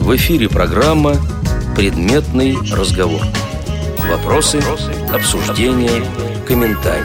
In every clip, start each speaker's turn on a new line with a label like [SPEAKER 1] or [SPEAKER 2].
[SPEAKER 1] В эфире программа «Предметный разговор». Вопросы, обсуждения, комментарии.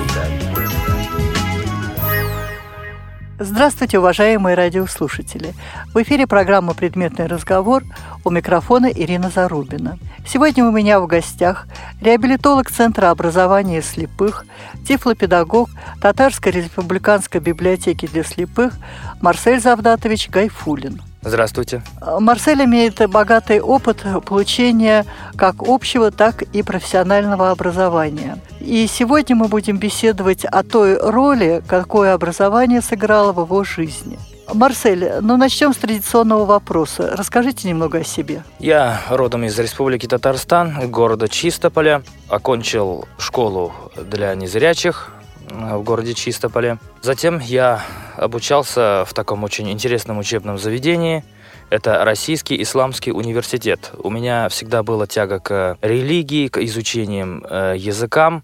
[SPEAKER 2] Здравствуйте, уважаемые радиослушатели! В эфире программа «Предметный разговор» у микрофона Ирина Зарубина. Сегодня у меня в гостях реабилитолог Центра образования слепых, тифлопедагог Татарской республиканской библиотеки для слепых Марсель Завдатович Гайфулин –
[SPEAKER 3] Здравствуйте.
[SPEAKER 2] Марсель имеет богатый опыт получения как общего, так и профессионального образования. И сегодня мы будем беседовать о той роли, какое образование сыграло в его жизни. Марсель, ну начнем с традиционного вопроса. Расскажите немного о себе.
[SPEAKER 3] Я родом из Республики Татарстан, города Чистополя. Окончил школу для незрячих в городе Чистополе. Затем я обучался в таком очень интересном учебном заведении. Это Российский исламский университет. У меня всегда была тяга к религии, к изучениям э, языкам.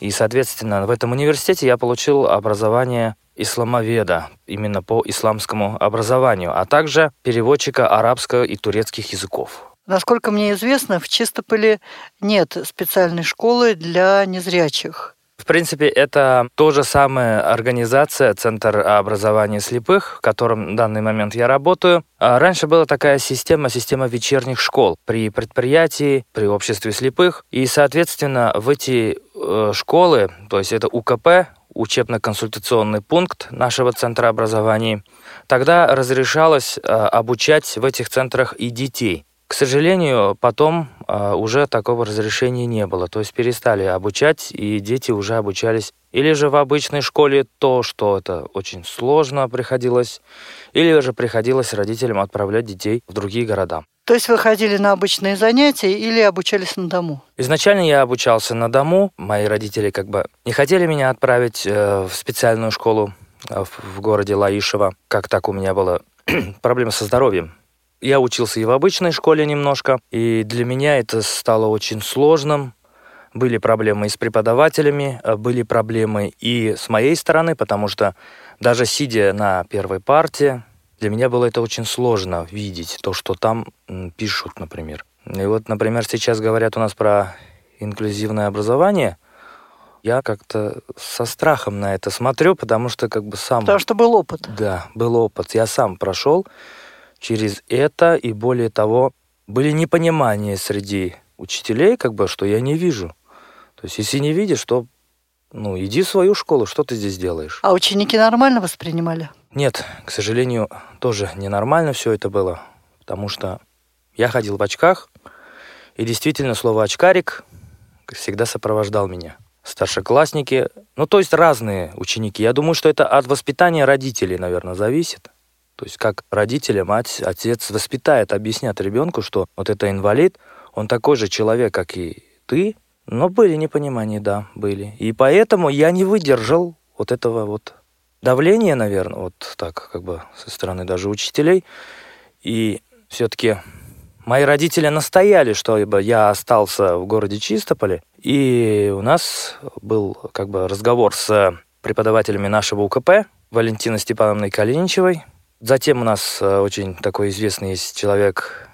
[SPEAKER 3] И, соответственно, в этом университете я получил образование исламоведа, именно по исламскому образованию, а также переводчика арабского и турецких языков.
[SPEAKER 2] Насколько мне известно, в Чистополе нет специальной школы для незрячих.
[SPEAKER 3] В принципе, это то же самая организация, Центр образования слепых, в котором в данный момент я работаю. А раньше была такая система, система вечерних школ при предприятии, при обществе слепых. И, соответственно, в эти э, школы, то есть это УКП, учебно-консультационный пункт нашего Центра образования, тогда разрешалось э, обучать в этих центрах и детей. К сожалению, потом э, уже такого разрешения не было. То есть перестали обучать, и дети уже обучались или же в обычной школе то, что это очень сложно приходилось, или же приходилось родителям отправлять детей в другие города.
[SPEAKER 2] То есть вы ходили на обычные занятия или обучались на дому?
[SPEAKER 3] Изначально я обучался на дому. Мои родители как бы не хотели меня отправить э, в специальную школу э, в городе Лаишево. Как так у меня было проблемы со здоровьем. Я учился и в обычной школе немножко, и для меня это стало очень сложным. Были проблемы и с преподавателями, а были проблемы и с моей стороны, потому что даже сидя на первой партии, для меня было это очень сложно видеть, то, что там пишут, например. И вот, например, сейчас говорят у нас про инклюзивное образование. Я как-то со страхом на это смотрю, потому что как бы сам...
[SPEAKER 2] Потому что был опыт.
[SPEAKER 3] Да, был опыт. Я сам прошел через это, и более того, были непонимания среди учителей, как бы, что я не вижу. То есть, если не видишь, то ну, иди в свою школу, что ты здесь делаешь?
[SPEAKER 2] А ученики нормально воспринимали?
[SPEAKER 3] Нет, к сожалению, тоже ненормально все это было, потому что я ходил в очках, и действительно слово «очкарик» всегда сопровождал меня. Старшеклассники, ну, то есть разные ученики. Я думаю, что это от воспитания родителей, наверное, зависит. То есть как родители, мать, отец воспитает, объяснят ребенку, что вот это инвалид, он такой же человек, как и ты, но были непонимания, да, были. И поэтому я не выдержал вот этого вот давления, наверное, вот так, как бы со стороны даже учителей. И все-таки мои родители настояли, чтобы я остался в городе Чистополе. И у нас был как бы разговор с преподавателями нашего УКП, Валентиной Степановной Калиничевой, Затем у нас э, очень такой известный есть человек,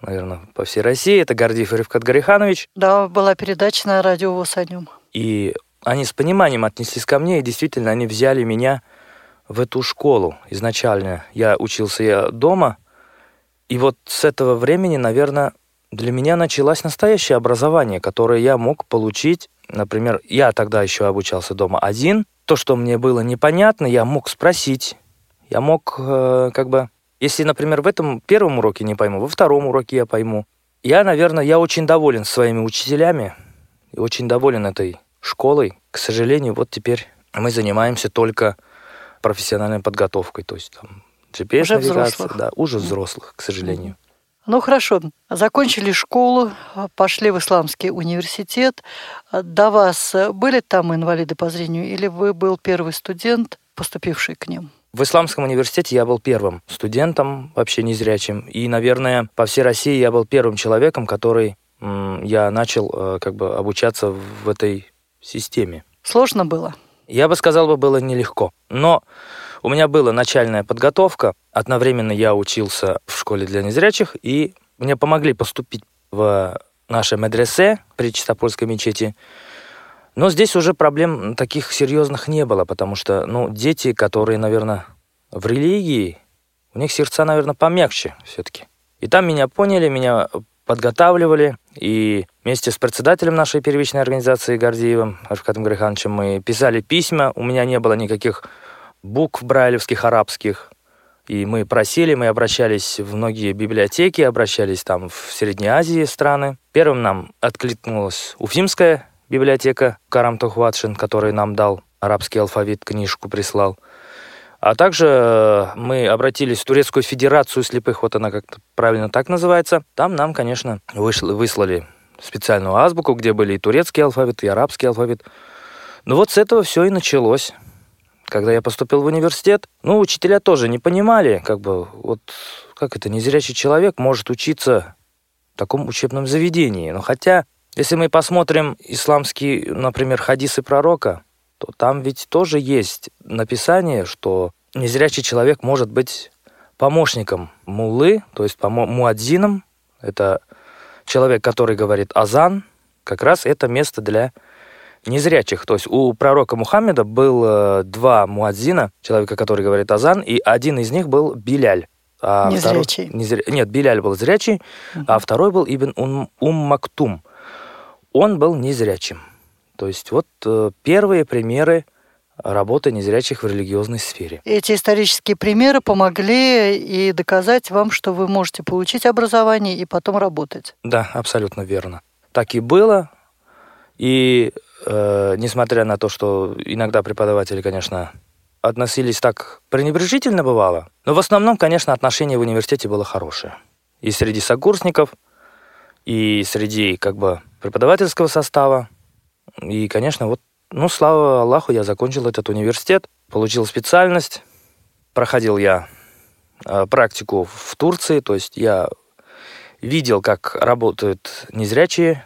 [SPEAKER 3] наверное, по всей России. Это Гордиев Ревкат Гариханович.
[SPEAKER 2] Да, была передача на радио ВОЗ о нем.
[SPEAKER 3] И они с пониманием отнеслись ко мне, и действительно они взяли меня в эту школу. Изначально я учился я дома, и вот с этого времени, наверное, для меня началось настоящее образование, которое я мог получить. Например, я тогда еще обучался дома один. То, что мне было непонятно, я мог спросить я мог э, как бы... Если, например, в этом первом уроке не пойму, во втором уроке я пойму. Я, наверное, я очень доволен своими учителями и очень доволен этой школой. К сожалению, вот теперь мы занимаемся только профессиональной подготовкой, то есть там GPS-навигация, да, уже взрослых, к сожалению.
[SPEAKER 2] Ну хорошо, закончили школу, пошли в исламский университет. До вас были там инвалиды по зрению или вы был первый студент, поступивший к ним?
[SPEAKER 3] В Исламском университете я был первым студентом, вообще незрячим. И, наверное, по всей России я был первым человеком, который я начал э, как бы обучаться в этой системе.
[SPEAKER 2] Сложно было?
[SPEAKER 3] Я бы сказал, бы было нелегко. Но у меня была начальная подготовка. Одновременно я учился в школе для незрячих и мне помогли поступить в наше медресе при Чистопольской мечети. Но здесь уже проблем таких серьезных не было, потому что, ну, дети, которые, наверное, в религии, у них сердца, наверное, помягче все-таки. И там меня поняли, меня подготавливали, и вместе с председателем нашей первичной организации Гордеевым Арфкатом Грехановичем мы писали письма, у меня не было никаких букв брайлевских, арабских, и мы просили, мы обращались в многие библиотеки, обращались там в Средней Азии страны. Первым нам откликнулась Уфимская библиотека Карам Тухватшин, который нам дал арабский алфавит, книжку прислал – а также э, мы обратились в Турецкую Федерацию слепых, вот она как-то правильно так называется. Там нам, конечно, вышло, выслали специальную азбуку, где были и турецкий алфавит, и арабский алфавит. Ну вот с этого все и началось. Когда я поступил в университет, ну, учителя тоже не понимали, как бы, вот, как это, незрячий человек может учиться в таком учебном заведении. Но хотя, если мы посмотрим исламские, например, хадисы пророка, то там ведь тоже есть написание, что незрячий человек может быть помощником муллы, то есть муадзином. Это человек, который говорит азан. Как раз это место для незрячих. То есть у пророка Мухаммеда было два муадзина, человека, который говорит азан, и один из них был Биляль.
[SPEAKER 2] А незрячий.
[SPEAKER 3] Второй, незря... Нет, Биляль был зрячий, угу. а второй был Ибн Ум Мактум. Он был незрячим. То есть вот э, первые примеры работы незрячих в религиозной сфере.
[SPEAKER 2] Эти исторические примеры помогли и доказать вам, что вы можете получить образование и потом работать.
[SPEAKER 3] Да, абсолютно верно. Так и было. И э, несмотря на то, что иногда преподаватели, конечно, относились так пренебрежительно бывало, но в основном, конечно, отношение в университете было хорошее. И среди сокурсников, и среди как бы преподавательского состава. И, конечно, вот, ну, слава Аллаху, я закончил этот университет, получил специальность, проходил я э, практику в Турции, то есть я видел, как работают незрячие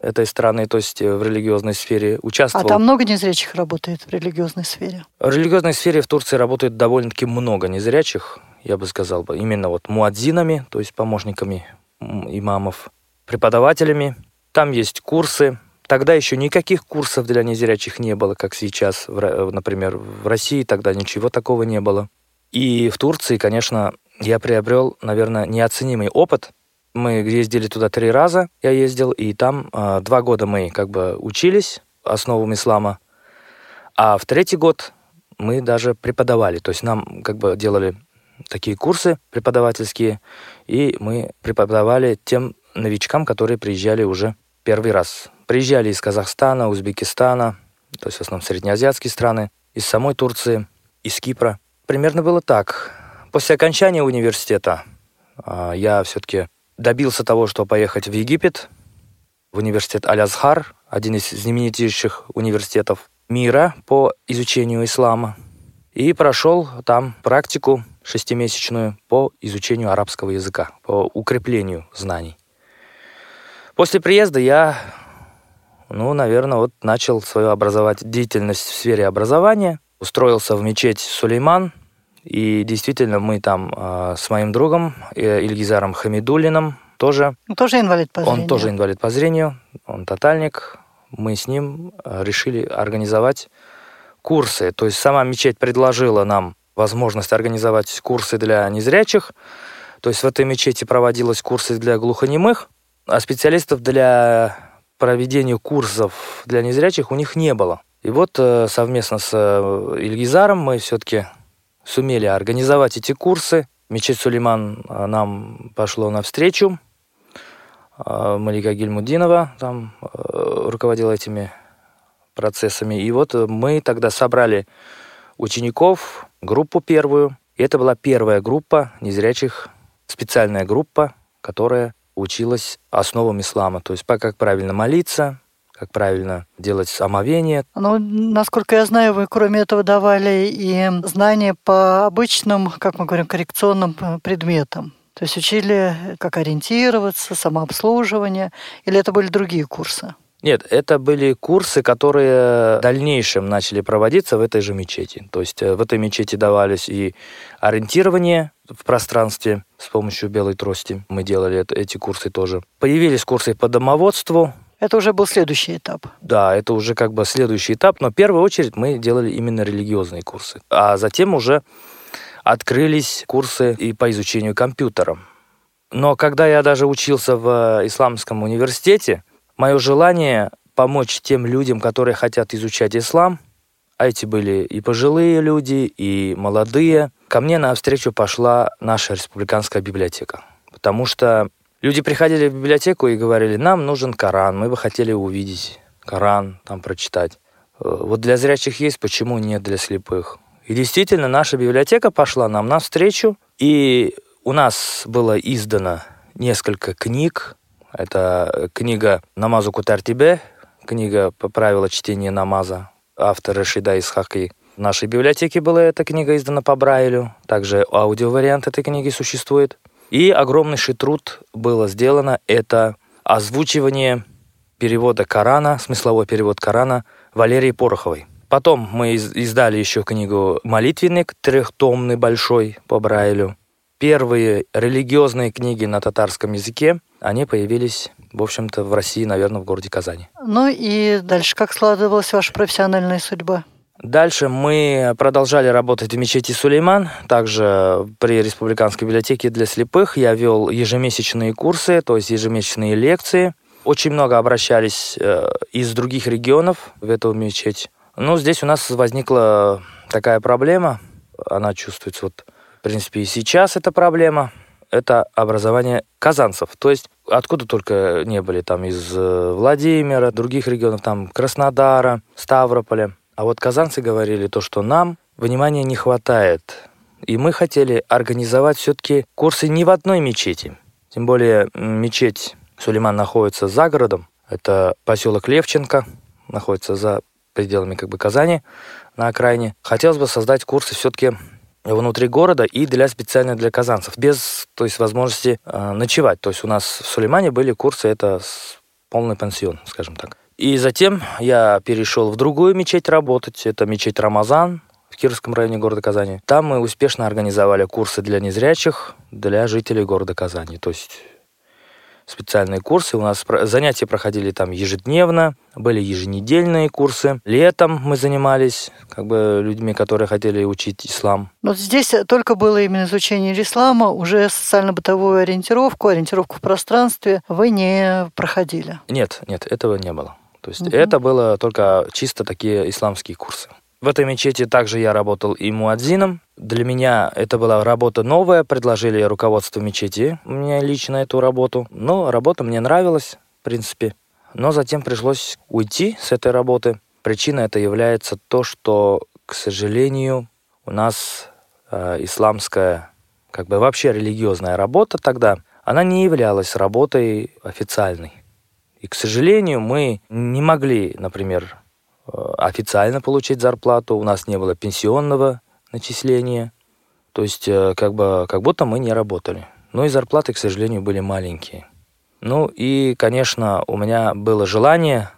[SPEAKER 3] этой страны, то есть в религиозной сфере участвовал.
[SPEAKER 2] А там много незрячих работает в религиозной сфере?
[SPEAKER 3] В религиозной сфере в Турции работает довольно-таки много незрячих, я бы сказал именно вот муадзинами, то есть помощниками имамов, преподавателями. Там есть курсы, Тогда еще никаких курсов для незрячих не было, как сейчас, например, в России тогда ничего такого не было. И в Турции, конечно, я приобрел, наверное, неоценимый опыт. Мы ездили туда три раза, я ездил, и там э, два года мы как бы учились основам ислама, а в третий год мы даже преподавали, то есть нам как бы делали такие курсы преподавательские, и мы преподавали тем новичкам, которые приезжали уже первый раз Приезжали из Казахстана, Узбекистана, то есть в основном среднеазиатские страны, из самой Турции, из Кипра. Примерно было так. После окончания университета а, я все-таки добился того, что поехать в Египет, в университет Аль-Азхар, один из знаменитейших университетов мира по изучению ислама. И прошел там практику шестимесячную по изучению арабского языка, по укреплению знаний. После приезда я ну, наверное, вот начал свою образовать деятельность в сфере образования. Устроился в мечеть Сулейман, и действительно мы там э, с моим другом э, Ильгизаром Хамидулиным тоже...
[SPEAKER 2] Он тоже инвалид по зрению?
[SPEAKER 3] Он тоже инвалид по зрению, он тотальник. Мы с ним э, решили организовать курсы. То есть сама мечеть предложила нам возможность организовать курсы для незрячих. То есть в этой мечети проводились курсы для глухонемых, а специалистов для проведению курсов для незрячих у них не было. И вот э, совместно с э, Ильгизаром мы все-таки сумели организовать эти курсы. Мечеть Сулейман э, нам пошло навстречу. Малика Гильмудинова там руководила этими процессами. И вот мы тогда собрали учеников, группу первую. И это была первая группа незрячих, специальная группа, которая училась основам ислама, то есть как правильно молиться, как правильно делать омовение.
[SPEAKER 2] Ну, насколько я знаю, вы кроме этого давали и знания по обычным, как мы говорим, коррекционным э, предметам. То есть учили, как ориентироваться, самообслуживание, или это были другие курсы?
[SPEAKER 3] Нет, это были курсы, которые в дальнейшем начали проводиться в этой же мечети. То есть э, в этой мечети давались и ориентирование в пространстве с помощью белой трости. Мы делали это, эти курсы тоже. Появились курсы по домоводству.
[SPEAKER 2] Это уже был следующий этап.
[SPEAKER 3] Да, это уже как бы следующий этап, но в первую очередь мы делали именно религиозные курсы. А затем уже открылись курсы и по изучению компьютера. Но когда я даже учился в э, исламском университете, мое желание помочь тем людям, которые хотят изучать ислам, а эти были и пожилые люди, и молодые, ко мне навстречу пошла наша республиканская библиотека. Потому что люди приходили в библиотеку и говорили, нам нужен Коран, мы бы хотели увидеть Коран, там прочитать. Э, вот для зрячих есть, почему нет для слепых? И действительно, наша библиотека пошла нам навстречу, и у нас было издано несколько книг, это книга «Намазу Кутартибе», книга по правилам чтения намаза, автор Рашида Исхаки. В нашей библиотеке была эта книга издана по Брайлю, также аудиовариант этой книги существует. И огромнейший труд было сделано, это озвучивание перевода Корана, смысловой перевод Корана Валерии Пороховой. Потом мы издали еще книгу «Молитвенник», трехтомный большой по Брайлю. Первые религиозные книги на татарском языке они появились, в общем-то, в России, наверное, в городе Казани.
[SPEAKER 2] Ну и дальше как складывалась ваша профессиональная судьба?
[SPEAKER 3] Дальше мы продолжали работать в мечети Сулейман, также при Республиканской библиотеке для слепых. Я вел ежемесячные курсы, то есть ежемесячные лекции. Очень много обращались э, из других регионов в эту мечеть. Но здесь у нас возникла такая проблема, она чувствуется вот, в принципе, и сейчас эта проблема – это образование казанцев. То есть откуда только не были, там из э, Владимира, других регионов, там Краснодара, Ставрополя. А вот казанцы говорили то, что нам внимания не хватает. И мы хотели организовать все-таки курсы не в одной мечети. Тем более мечеть Сулейман находится за городом. Это поселок Левченко, находится за пределами как бы Казани на окраине. Хотелось бы создать курсы все-таки внутри города и для специально для казанцев, без то есть, возможности э, ночевать. То есть у нас в Сулеймане были курсы, это полный пансион, скажем так. И затем я перешел в другую мечеть работать, это мечеть Рамазан в Кировском районе города Казани. Там мы успешно организовали курсы для незрячих, для жителей города Казани. То есть специальные курсы. У нас занятия проходили там ежедневно, были еженедельные курсы. Летом мы занимались как бы людьми, которые хотели учить ислам.
[SPEAKER 2] Вот здесь только было именно изучение ислама, уже социально-бытовую ориентировку, ориентировку в пространстве вы не проходили?
[SPEAKER 3] Нет, нет, этого не было. То есть угу. это было только чисто такие исламские курсы. В этой мечети также я работал и муадзином. Для меня это была работа новая, предложили руководство мечети мне лично эту работу. Но работа мне нравилась, в принципе. Но затем пришлось уйти с этой работы. Причина это является то, что, к сожалению, у нас э, исламская, как бы вообще религиозная работа тогда, она не являлась работой официальной. И, к сожалению, мы не могли, например, официально получить зарплату, у нас не было пенсионного начисления, то есть э, как, бы, как будто мы не работали. Но и зарплаты, к сожалению, были маленькие. Ну и, конечно, у меня было желание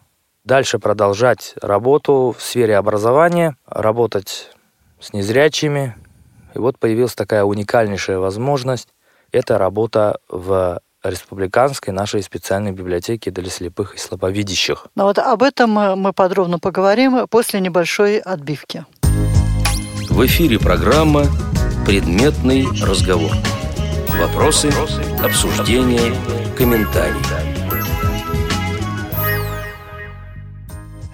[SPEAKER 3] дальше продолжать работу в сфере образования, работать с незрячими. И вот появилась такая уникальнейшая возможность. Это работа в республиканской нашей специальной библиотеки для слепых и слабовидящих.
[SPEAKER 2] Ну вот об этом мы подробно поговорим после небольшой отбивки.
[SPEAKER 1] В эфире программа «Предметный разговор». Вопросы, обсуждения, комментарии.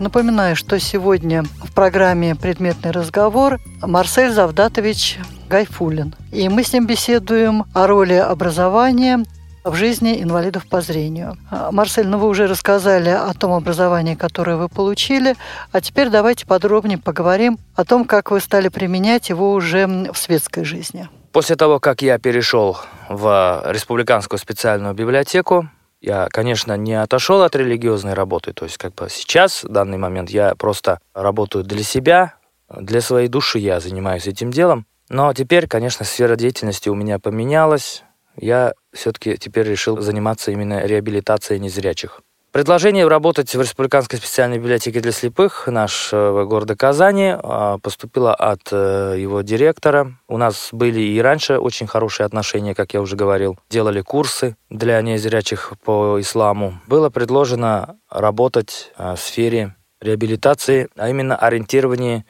[SPEAKER 2] Напоминаю, что сегодня в программе «Предметный разговор» Марсель Завдатович Гайфулин. И мы с ним беседуем о роли образования в жизни инвалидов по зрению. А, Марсель, ну вы уже рассказали о том образовании, которое вы получили, а теперь давайте подробнее поговорим о том, как вы стали применять его уже в светской жизни.
[SPEAKER 3] После того, как я перешел в республиканскую специальную библиотеку, я, конечно, не отошел от религиозной работы. То есть, как бы сейчас, в данный момент, я просто работаю для себя, для своей души я занимаюсь этим делом. Но теперь, конечно, сфера деятельности у меня поменялась я все-таки теперь решил заниматься именно реабилитацией незрячих. Предложение работать в Республиканской специальной библиотеке для слепых нашего города Казани а, поступило от э, его директора. У нас были и раньше очень хорошие отношения, как я уже говорил. Делали курсы для незрячих по исламу. Было предложено работать а, в сфере реабилитации, а именно ориентирование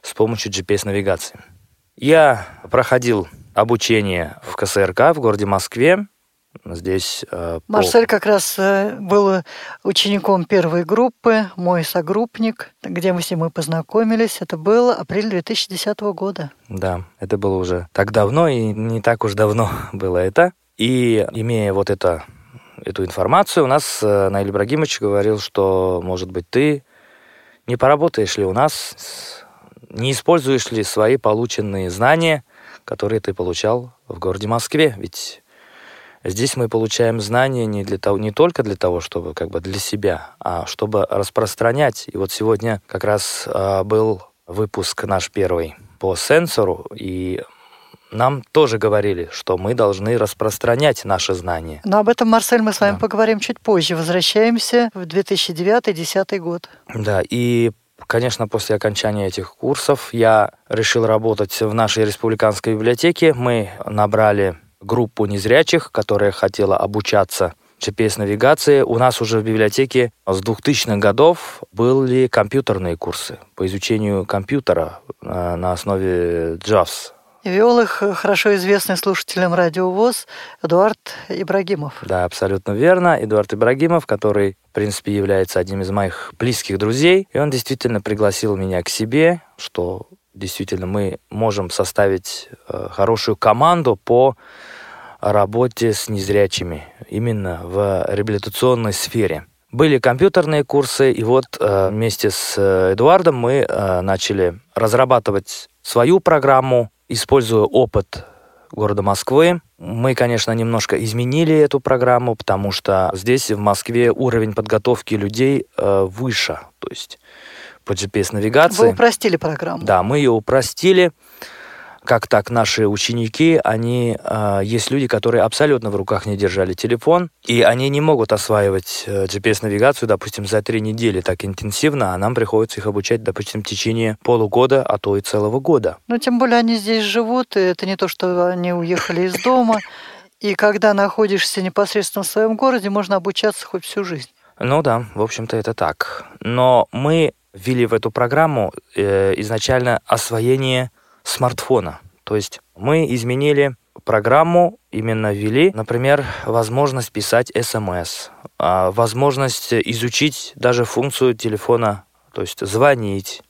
[SPEAKER 3] с помощью GPS-навигации. Я проходил обучение в КСРК в городе Москве. Здесь
[SPEAKER 2] э, Марсель по... как раз э, был учеником первой группы, мой согруппник, где мы с ним и познакомились. Это был апрель 2010 года.
[SPEAKER 3] Да, это было уже так давно, и не так уж давно было это. И имея вот это, эту информацию, у нас э, Наиль Ибрагимович говорил, что, может быть, ты не поработаешь ли у нас, не используешь ли свои полученные знания, которые ты получал в городе Москве? Ведь здесь мы получаем знания не, для того, не только для того, чтобы как бы для себя, а чтобы распространять. И вот сегодня как раз э, был выпуск наш первый по сенсору, и нам тоже говорили, что мы должны распространять наши знания.
[SPEAKER 2] Но об этом, Марсель, мы с вами да. поговорим чуть позже. Возвращаемся в 2009-2010 год.
[SPEAKER 3] Да, и Конечно, после окончания этих курсов я решил работать в нашей республиканской библиотеке. Мы набрали группу незрячих, которая хотела обучаться GPS-навигации. У нас уже в библиотеке с 2000-х годов были компьютерные курсы по изучению компьютера э, на основе JAWS,
[SPEAKER 2] Вел их хорошо известный слушателям Радио ВОЗ Эдуард Ибрагимов.
[SPEAKER 3] Да, абсолютно верно. Эдуард Ибрагимов, который, в принципе, является одним из моих близких друзей. И он действительно пригласил меня к себе, что действительно мы можем составить э, хорошую команду по работе с незрячими именно в реабилитационной сфере. Были компьютерные курсы, и вот э, вместе с э, Эдуардом мы начали разрабатывать свою программу используя опыт города Москвы, мы, конечно, немножко изменили эту программу, потому что здесь, в Москве, уровень подготовки людей э, выше. То есть по GPS-навигации.
[SPEAKER 2] Вы упростили программу.
[SPEAKER 3] Да, мы ее упростили как так наши ученики, они, э, есть люди, которые абсолютно в руках не держали телефон, и они не могут осваивать э, GPS-навигацию, допустим, за три недели так интенсивно, а нам приходится их обучать, допустим, в течение полугода, а то и целого года.
[SPEAKER 2] Ну, тем более они здесь живут, и это не то, что они уехали из дома, и когда находишься непосредственно в своем городе, можно обучаться хоть всю жизнь.
[SPEAKER 3] Ну да, в общем-то это так. Но мы ввели в эту программу э, изначально освоение смартфона. То есть мы изменили программу, именно ввели, например, возможность писать смс, а, возможность изучить даже функцию телефона, то есть звонить.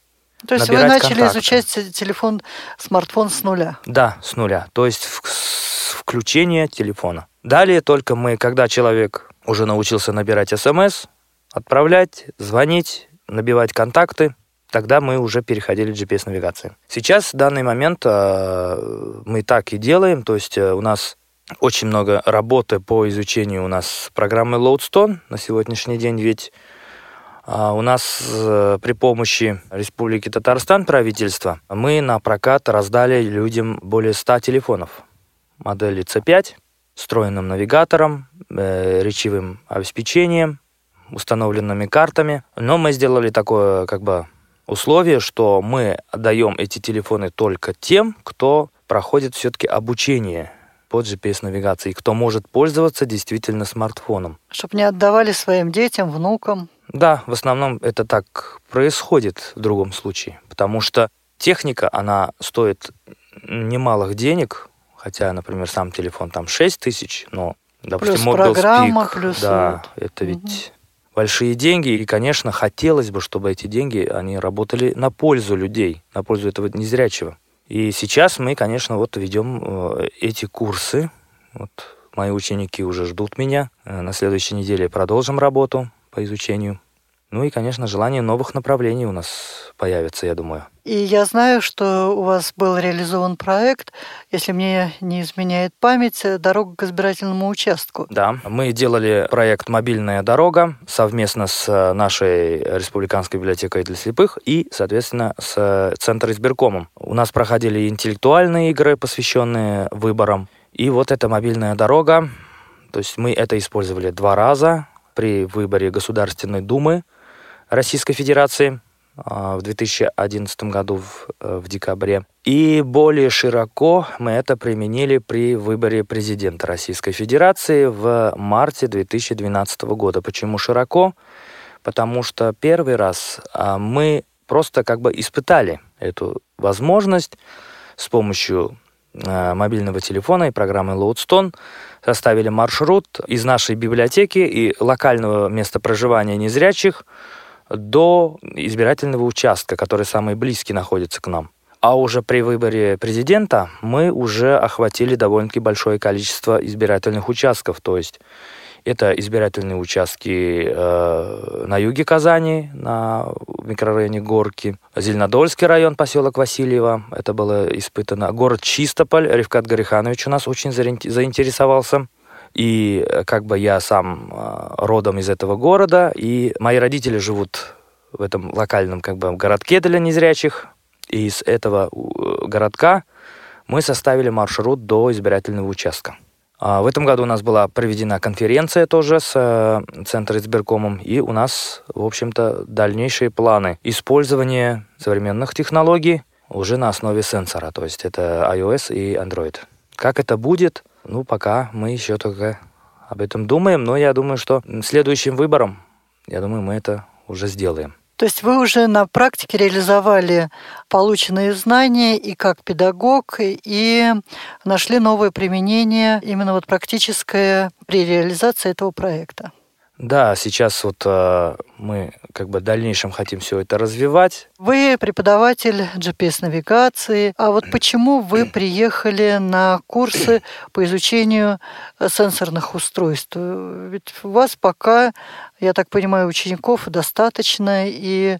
[SPEAKER 2] То есть вы начали контакты. изучать телефон, смартфон с нуля?
[SPEAKER 3] Да, с нуля. То есть с включения телефона. Далее только мы, когда человек уже научился набирать смс, отправлять, звонить, набивать контакты, тогда мы уже переходили к GPS-навигации. Сейчас, в данный момент, э, мы так и делаем, то есть э, у нас очень много работы по изучению у нас программы Loadstone на сегодняшний день, ведь э, у нас при помощи Республики Татарстан правительства мы на прокат раздали людям более 100 телефонов модели C5 встроенным навигатором, речевым обеспечением, установленными картами. Но мы сделали такое как бы условие, что мы отдаем эти телефоны только тем, кто проходит все-таки обучение по GPS-навигации, кто может пользоваться действительно смартфоном.
[SPEAKER 2] Чтобы не отдавали своим детям, внукам.
[SPEAKER 3] Да, в основном это так происходит в другом случае, потому что техника, она стоит немалых денег, хотя, например, сам телефон там 6 тысяч, но, допустим,
[SPEAKER 2] плюс программа, Speak, плюс
[SPEAKER 3] да, вот. это ведь большие деньги, и, конечно, хотелось бы, чтобы эти деньги, они работали на пользу людей, на пользу этого незрячего. И сейчас мы, конечно, вот ведем э, эти курсы. Вот мои ученики уже ждут меня. Э, на следующей неделе продолжим работу по изучению. Ну и, конечно, желание новых направлений у нас появится, я думаю.
[SPEAKER 2] И я знаю, что у вас был реализован проект, если мне не изменяет память, «Дорога к избирательному участку».
[SPEAKER 3] Да, мы делали проект «Мобильная дорога» совместно с нашей Республиканской библиотекой для слепых и, соответственно, с Центром избиркомом. У нас проходили интеллектуальные игры, посвященные выборам. И вот эта мобильная дорога, то есть мы это использовали два раза, при выборе Государственной Думы Российской Федерации а, в 2011 году в, э, в декабре. И более широко мы это применили при выборе президента Российской Федерации в марте 2012 года. Почему широко? Потому что первый раз а, мы просто как бы испытали эту возможность с помощью э, мобильного телефона и программы Loadstone составили маршрут из нашей библиотеки и локального места проживания незрячих до избирательного участка, который самый близкий находится к нам. А уже при выборе президента мы уже охватили довольно-таки большое количество избирательных участков, то есть это избирательные участки э, на юге Казани, на микрорайоне Горки, Зеленодольский район, поселок Васильева, это было испытано. Город Чистополь, Ревкат Гариханович у нас очень заинтересовался. И э, как бы я сам э, родом из этого города, и мои родители живут в этом локальном как бы городке для незрячих. И из этого э, городка мы составили маршрут до избирательного участка. А в этом году у нас была проведена конференция тоже с Центром избиркомом, и у нас, в общем-то, дальнейшие планы использования современных технологий уже на основе сенсора, то есть это iOS и Android. Как это будет, ну, пока мы еще только об этом думаем, но я думаю, что следующим выбором, я думаю, мы это уже сделаем.
[SPEAKER 2] То есть вы уже на практике реализовали полученные знания и как педагог, и нашли новое применение, именно вот практическое при реализации этого проекта.
[SPEAKER 3] Да, сейчас вот э, мы как бы в дальнейшем хотим все это развивать.
[SPEAKER 2] Вы преподаватель GPS-навигации, а вот почему вы приехали на курсы по изучению э, сенсорных устройств? Ведь у вас пока, я так понимаю, учеников достаточно, и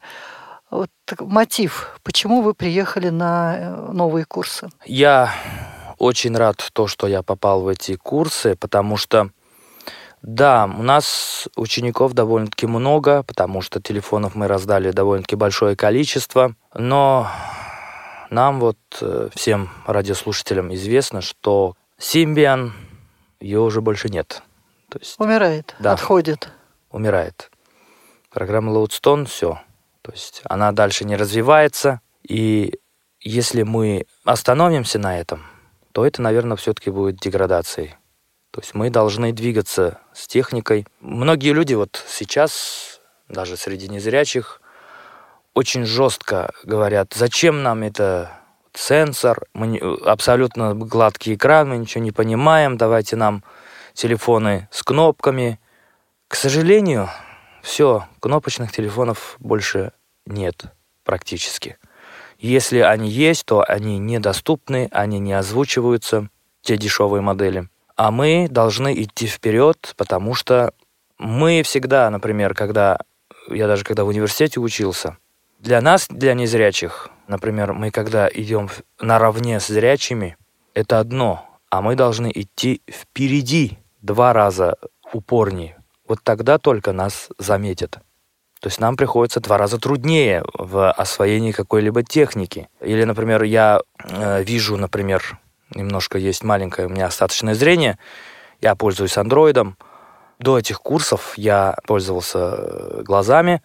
[SPEAKER 2] вот мотив, почему вы приехали на э, новые курсы?
[SPEAKER 3] Я очень рад то, что я попал в эти курсы, потому что да, у нас учеников довольно-таки много, потому что телефонов мы раздали довольно-таки большое количество, но нам вот э, всем радиослушателям известно, что Симбиан ее уже больше нет.
[SPEAKER 2] То есть, умирает, да, отходит.
[SPEAKER 3] Умирает. Программа Loadstone, все. То есть она дальше не развивается, и если мы остановимся на этом, то это, наверное, все-таки будет деградацией. То есть мы должны двигаться с техникой. Многие люди вот сейчас, даже среди незрячих, очень жестко говорят, зачем нам это сенсор, мы абсолютно гладкий экран, мы ничего не понимаем, давайте нам телефоны с кнопками. К сожалению, все, кнопочных телефонов больше нет практически. Если они есть, то они недоступны, они не озвучиваются, те дешевые модели а мы должны идти вперед, потому что мы всегда, например, когда я даже когда в университете учился, для нас, для незрячих, например, мы когда идем наравне с зрячими, это одно, а мы должны идти впереди два раза упорнее. Вот тогда только нас заметят. То есть нам приходится два раза труднее в освоении какой-либо техники. Или, например, я э, вижу, например, немножко есть маленькое у меня остаточное зрение. Я пользуюсь андроидом. До этих курсов я пользовался э, глазами,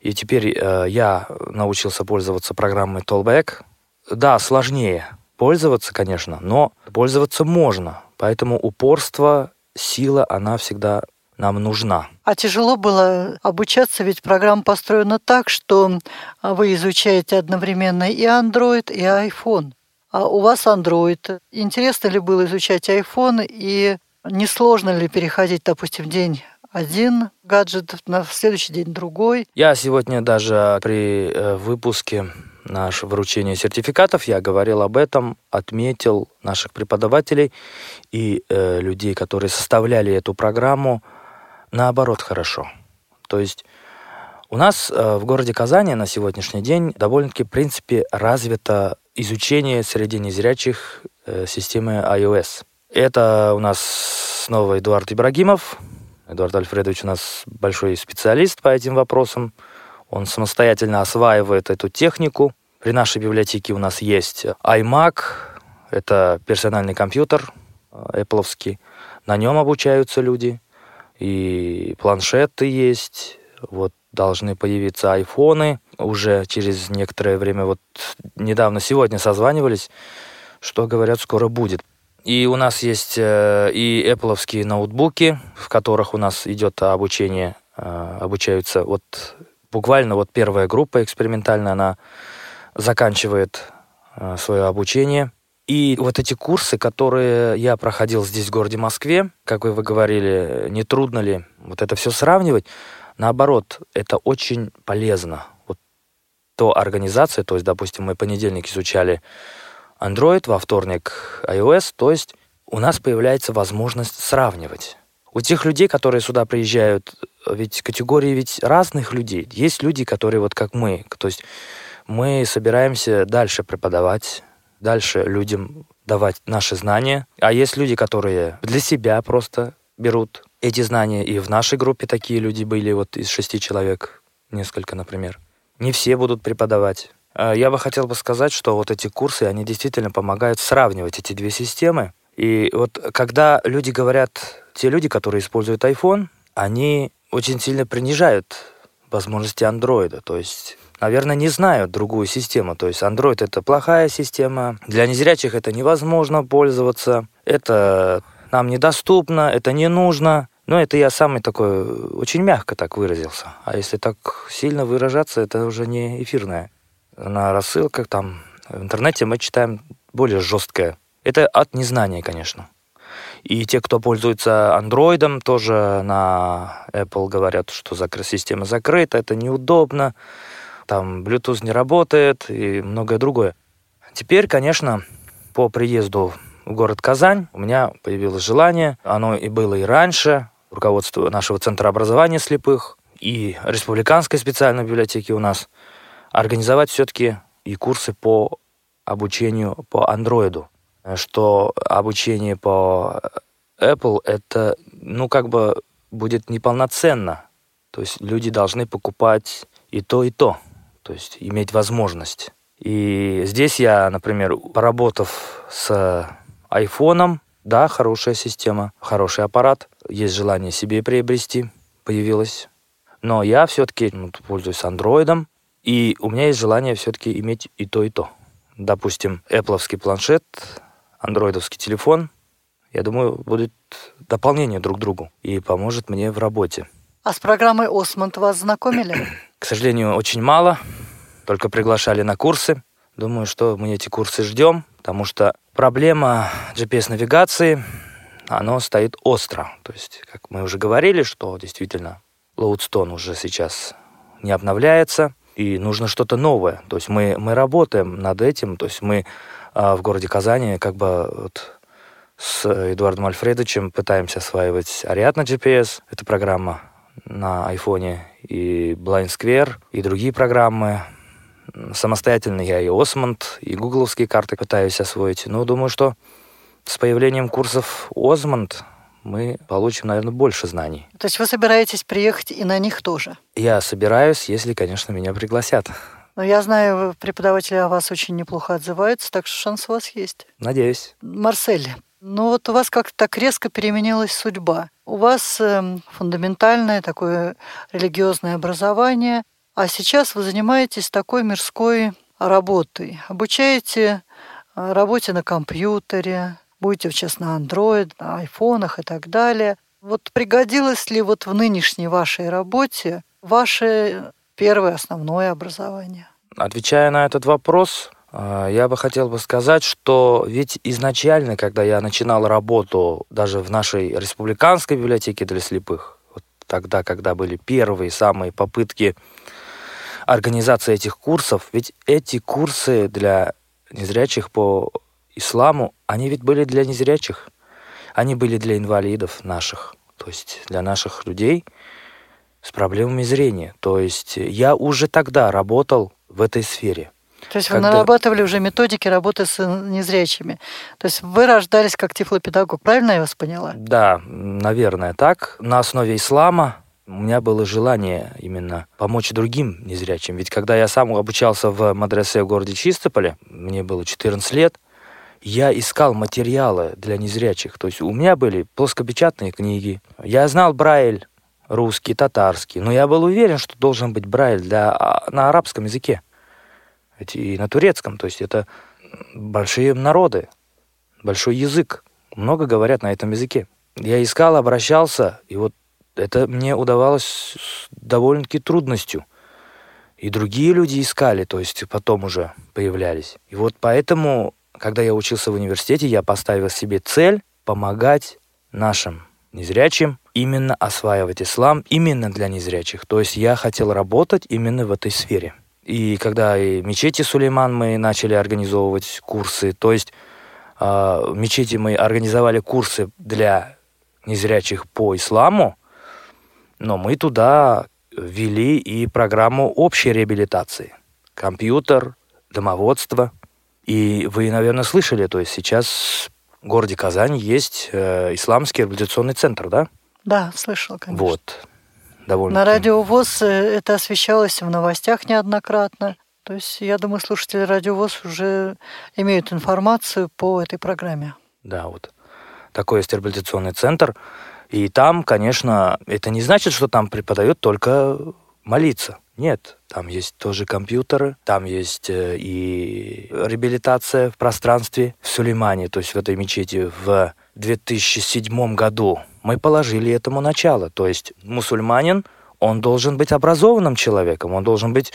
[SPEAKER 3] и теперь э, я научился пользоваться программой Tollback. Да, сложнее пользоваться, конечно, но пользоваться можно. Поэтому упорство, сила, она всегда нам нужна.
[SPEAKER 2] А тяжело было обучаться, ведь программа построена так, что вы изучаете одновременно и Android, и iPhone. А у вас Android. Интересно ли было изучать iPhone и несложно ли переходить, допустим, день один гаджет, на следующий день другой?
[SPEAKER 3] Я сегодня даже при э, выпуске нашего вручения сертификатов, я говорил об этом, отметил наших преподавателей и э, людей, которые составляли эту программу, наоборот, хорошо. То есть у нас э, в городе Казани на сегодняшний день довольно-таки, в принципе, развито изучение среди незрячих э, системы iOS. Это у нас снова Эдуард Ибрагимов. Эдуард Альфредович у нас большой специалист по этим вопросам. Он самостоятельно осваивает эту технику. При нашей библиотеке у нас есть iMac, это персональный компьютер э, Apple. На нем обучаются люди. и планшеты есть, вот должны появиться айфоны. Уже через некоторое время, вот недавно, сегодня созванивались, что говорят, скоро будет. И у нас есть э, и Apple ноутбуки, в которых у нас идет обучение, э, обучаются вот буквально вот первая группа экспериментальная, она заканчивает э, свое обучение. И вот эти курсы, которые я проходил здесь, в городе Москве, как вы говорили, не трудно ли вот это все сравнивать? Наоборот, это очень полезно. То организация, то есть, допустим, мы понедельник изучали Android, во вторник iOS, то есть у нас появляется возможность сравнивать. У тех людей, которые сюда приезжают, ведь категории ведь разных людей. Есть люди, которые вот как мы, то есть мы собираемся дальше преподавать, дальше людям давать наши знания. А есть люди, которые для себя просто берут эти знания. И в нашей группе такие люди были, вот из шести человек, несколько, например. Не все будут преподавать. А я бы хотел бы сказать, что вот эти курсы, они действительно помогают сравнивать эти две системы. И вот когда люди говорят, те люди, которые используют iPhone, они очень сильно принижают возможности андроида. То есть наверное, не знают другую систему. То есть Android это плохая система, для незрячих это невозможно пользоваться, это нам недоступно, это не нужно. Но это я самый такой, очень мягко так выразился. А если так сильно выражаться, это уже не эфирное на рассылках, там, в интернете мы читаем более жесткое. Это от незнания, конечно. И те, кто пользуется андроидом, тоже на Apple говорят, что система закрыта, это неудобно, там Bluetooth не работает и многое другое. Теперь, конечно, по приезду в город Казань у меня появилось желание, оно и было и раньше, руководство нашего Центра образования слепых и Республиканской специальной библиотеки у нас – организовать все-таки и курсы по обучению по андроиду, что обучение по Apple это, ну, как бы будет неполноценно. То есть люди должны покупать и то, и то. То есть иметь возможность. И здесь я, например, поработав с айфоном, да, хорошая система, хороший аппарат, есть желание себе приобрести, появилось. Но я все-таки ну, пользуюсь андроидом, и у меня есть желание все-таки иметь и то, и то. Допустим, Apple планшет, андроидовский телефон, я думаю, будет дополнение друг другу и поможет мне в работе.
[SPEAKER 2] А с программой Осмонд вас знакомили?
[SPEAKER 3] К сожалению, очень мало. Только приглашали на курсы. Думаю, что мы эти курсы ждем, потому что проблема GPS-навигации, она стоит остро. То есть, как мы уже говорили, что действительно Лоудстон уже сейчас не обновляется – и нужно что-то новое. То есть мы, мы работаем над этим, то есть мы а, в городе Казани как бы вот с Эдуардом Альфредовичем пытаемся осваивать Ariadna GPS, это программа на айфоне, и Blind Square, и другие программы. Самостоятельно я и Осмонд, и гугловские карты пытаюсь освоить. Но думаю, что с появлением курсов Осмонд мы получим, наверное, больше знаний.
[SPEAKER 2] То есть вы собираетесь приехать и на них тоже?
[SPEAKER 3] Я собираюсь, если, конечно, меня пригласят.
[SPEAKER 2] Но я знаю, преподаватели о вас очень неплохо отзываются, так что шанс у вас есть.
[SPEAKER 3] Надеюсь.
[SPEAKER 2] Марсель, ну вот у вас как-то так резко переменилась судьба. У вас э, фундаментальное такое религиозное образование, а сейчас вы занимаетесь такой мирской работой. Обучаете э, работе на компьютере, будете сейчас на Android, на айфонах и так далее. Вот пригодилось ли вот в нынешней вашей работе ваше первое основное образование?
[SPEAKER 3] Отвечая на этот вопрос, э, я бы хотел бы сказать, что ведь изначально, когда я начинал работу даже в нашей республиканской библиотеке для слепых, вот тогда, когда были первые самые попытки организации этих курсов, ведь эти курсы для незрячих по исламу, они ведь были для незрячих. Они были для инвалидов наших, то есть для наших людей с проблемами зрения. То есть я уже тогда работал в этой сфере.
[SPEAKER 2] То есть когда... вы нарабатывали уже методики работы с незрячими. То есть вы рождались как тифлопедагог, правильно я вас поняла?
[SPEAKER 3] Да, наверное, так. На основе ислама у меня было желание именно помочь другим незрячим. Ведь когда я сам обучался в мадресе в городе Чистополе, мне было 14 лет, я искал материалы для незрячих. То есть у меня были плоскопечатные книги. Я знал Брайль, русский, татарский. Но я был уверен, что должен быть Брайль для, а, на арабском языке. И на турецком. То есть это большие народы, большой язык. Много говорят на этом языке. Я искал, обращался, и вот это мне удавалось с довольно-таки трудностью. И другие люди искали, то есть потом уже появлялись. И вот поэтому, когда я учился в университете, я поставил себе цель помогать нашим незрячим именно осваивать ислам именно для незрячих. То есть я хотел работать именно в этой сфере. И когда и мечети Сулейман мы начали организовывать курсы, то есть э, в мечети мы организовали курсы для незрячих по исламу, но мы туда ввели и программу общей реабилитации. Компьютер, домоводство. И вы, наверное, слышали, то есть сейчас в городе Казань есть э, исламский реабилитационный центр, да?
[SPEAKER 2] Да, слышал, конечно.
[SPEAKER 3] Вот. Довольно.
[SPEAKER 2] На радио ВОЗ э, это освещалось в новостях неоднократно. То есть, я думаю, слушатели радио ВОЗ уже имеют информацию по этой программе.
[SPEAKER 3] Да, вот. Такой есть реабилитационный центр. И там, конечно, это не значит, что там преподают только молиться. Нет, там есть тоже компьютеры, там есть э, и реабилитация в пространстве в Сулеймане, то есть в этой мечети в 2007 году мы положили этому начало. То есть мусульманин, он должен быть образованным человеком, он должен быть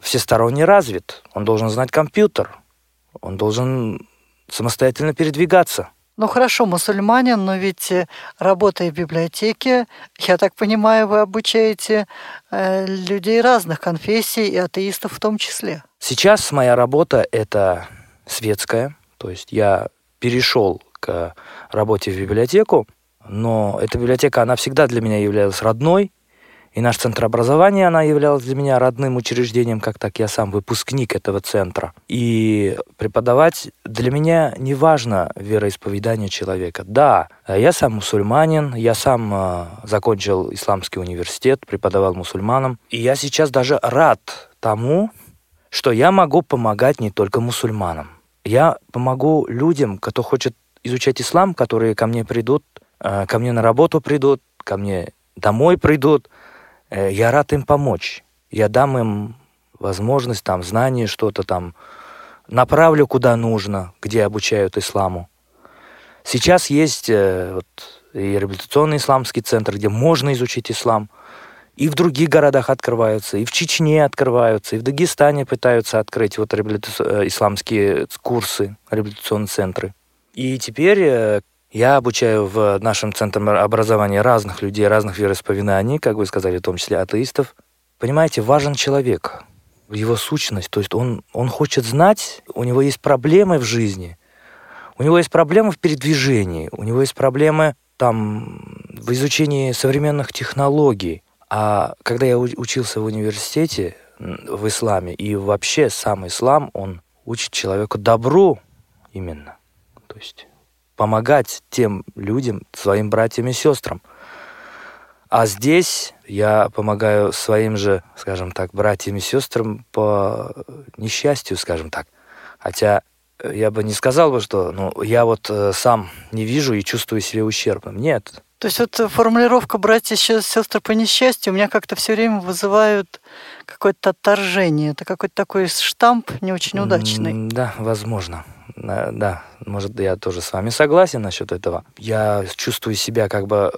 [SPEAKER 3] всесторонне развит, он должен знать компьютер, он должен самостоятельно передвигаться –
[SPEAKER 2] ну хорошо, мусульманин, но ведь э, работая в библиотеке, я так понимаю, вы обучаете э, людей разных конфессий и атеистов в том числе.
[SPEAKER 3] Сейчас моя работа это светская, то есть я перешел к работе в библиотеку, но эта библиотека, она всегда для меня являлась родной, и наш центр образования, она являлась для меня родным учреждением, как так я сам выпускник этого центра. И преподавать для меня не важно вероисповедание человека. Да, я сам мусульманин, я сам э, закончил исламский университет, преподавал мусульманам. И я сейчас даже рад тому, что я могу помогать не только мусульманам. Я помогу людям, кто хочет изучать ислам, которые ко мне придут, э, ко мне на работу придут, ко мне домой придут – я рад им помочь. Я дам им возможность, там, знание, что-то там, направлю куда нужно, где обучают исламу. Сейчас есть э, вот, и реабилитационный исламский центр, где можно изучить ислам. И в других городах открываются, и в Чечне открываются, и в Дагестане пытаются открыть вот реабилита... Э, исламские курсы, реабилитационные центры. И теперь я обучаю в нашем центре образования разных людей, разных вероисповеданий, как вы сказали, в том числе атеистов. Понимаете, важен человек, его сущность. То есть он, он хочет знать, у него есть проблемы в жизни, у него есть проблемы в передвижении, у него есть проблемы там в изучении современных технологий. А когда я учился в университете в исламе, и вообще сам ислам, он учит человеку добру именно. То есть помогать тем людям, своим братьям и сестрам. А здесь я помогаю своим же, скажем так, братьям и сестрам по несчастью, скажем так. Хотя я бы не сказал бы, что ну, я вот э, сам не вижу и чувствую себя ущербным. Нет.
[SPEAKER 2] То есть вот формулировка «братья и сестры по несчастью» у меня как-то все время вызывают какое-то отторжение. Это какой-то такой штамп не очень удачный.
[SPEAKER 3] Да, возможно. Да, может, я тоже с вами согласен насчет этого. Я чувствую себя как бы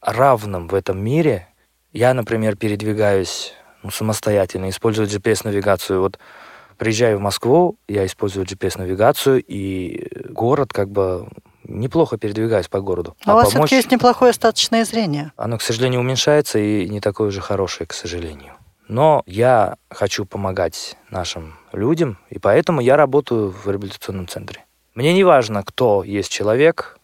[SPEAKER 3] равным в этом мире. Я, например, передвигаюсь ну, самостоятельно, использую GPS-навигацию. Вот приезжаю в Москву, я использую GPS-навигацию, и город как бы неплохо передвигаюсь по городу.
[SPEAKER 2] А, а у вас помочь... все-таки есть неплохое остаточное зрение.
[SPEAKER 3] Оно, к сожалению, уменьшается и не такое же хорошее, к сожалению. Но я хочу помогать нашим людям, и поэтому я работаю в реабилитационном центре. Мне не важно, кто есть человек,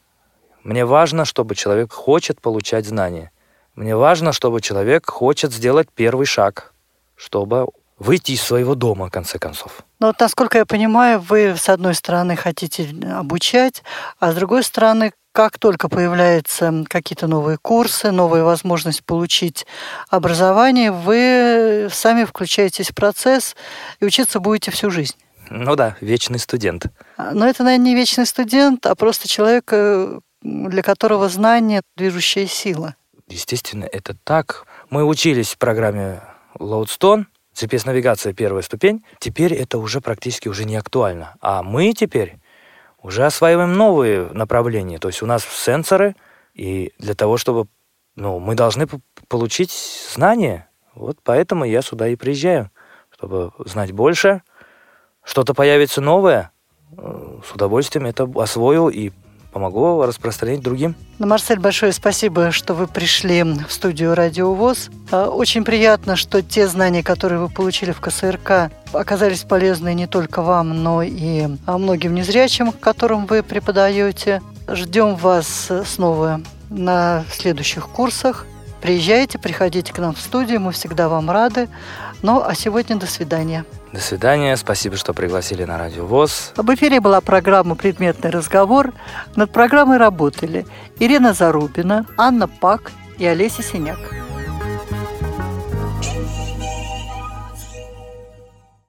[SPEAKER 3] мне важно, чтобы человек хочет получать знания. Мне важно, чтобы человек хочет сделать первый шаг, чтобы выйти из своего дома, в конце концов.
[SPEAKER 2] Но вот, насколько я понимаю, вы, с одной стороны, хотите обучать, а с другой стороны, как только появляются какие-то новые курсы, новая возможность получить образование, вы сами включаетесь в процесс и учиться будете всю жизнь.
[SPEAKER 3] Ну да, вечный студент.
[SPEAKER 2] А, но это, наверное, не вечный студент, а просто человек, э, для которого знание – движущая сила.
[SPEAKER 3] Естественно, это так. Мы учились в программе Loadstone, GPS-навигация первая ступень. Теперь это уже практически уже не актуально. А мы теперь уже осваиваем новые направления. То есть у нас сенсоры, и для того, чтобы ну, мы должны получить знания. Вот поэтому я сюда и приезжаю, чтобы знать больше. Что-то появится новое, э, с удовольствием это освою и помогу распространить другим.
[SPEAKER 2] Ну, Марсель, большое спасибо, что вы пришли в студию «Радио ВОЗ». А, очень приятно, что те знания, которые вы получили в КСРК, оказались полезны не только вам, но и а, многим незрячим, которым вы преподаете. Ждем вас снова на следующих курсах. Приезжайте, приходите к нам в студию, мы всегда вам рады. Ну, а сегодня до свидания.
[SPEAKER 3] До свидания, спасибо, что пригласили на Радио ВОЗ.
[SPEAKER 2] В эфире была программа «Предметный разговор». Над программой работали Ирина Зарубина, Анна Пак и Олеся Синяк.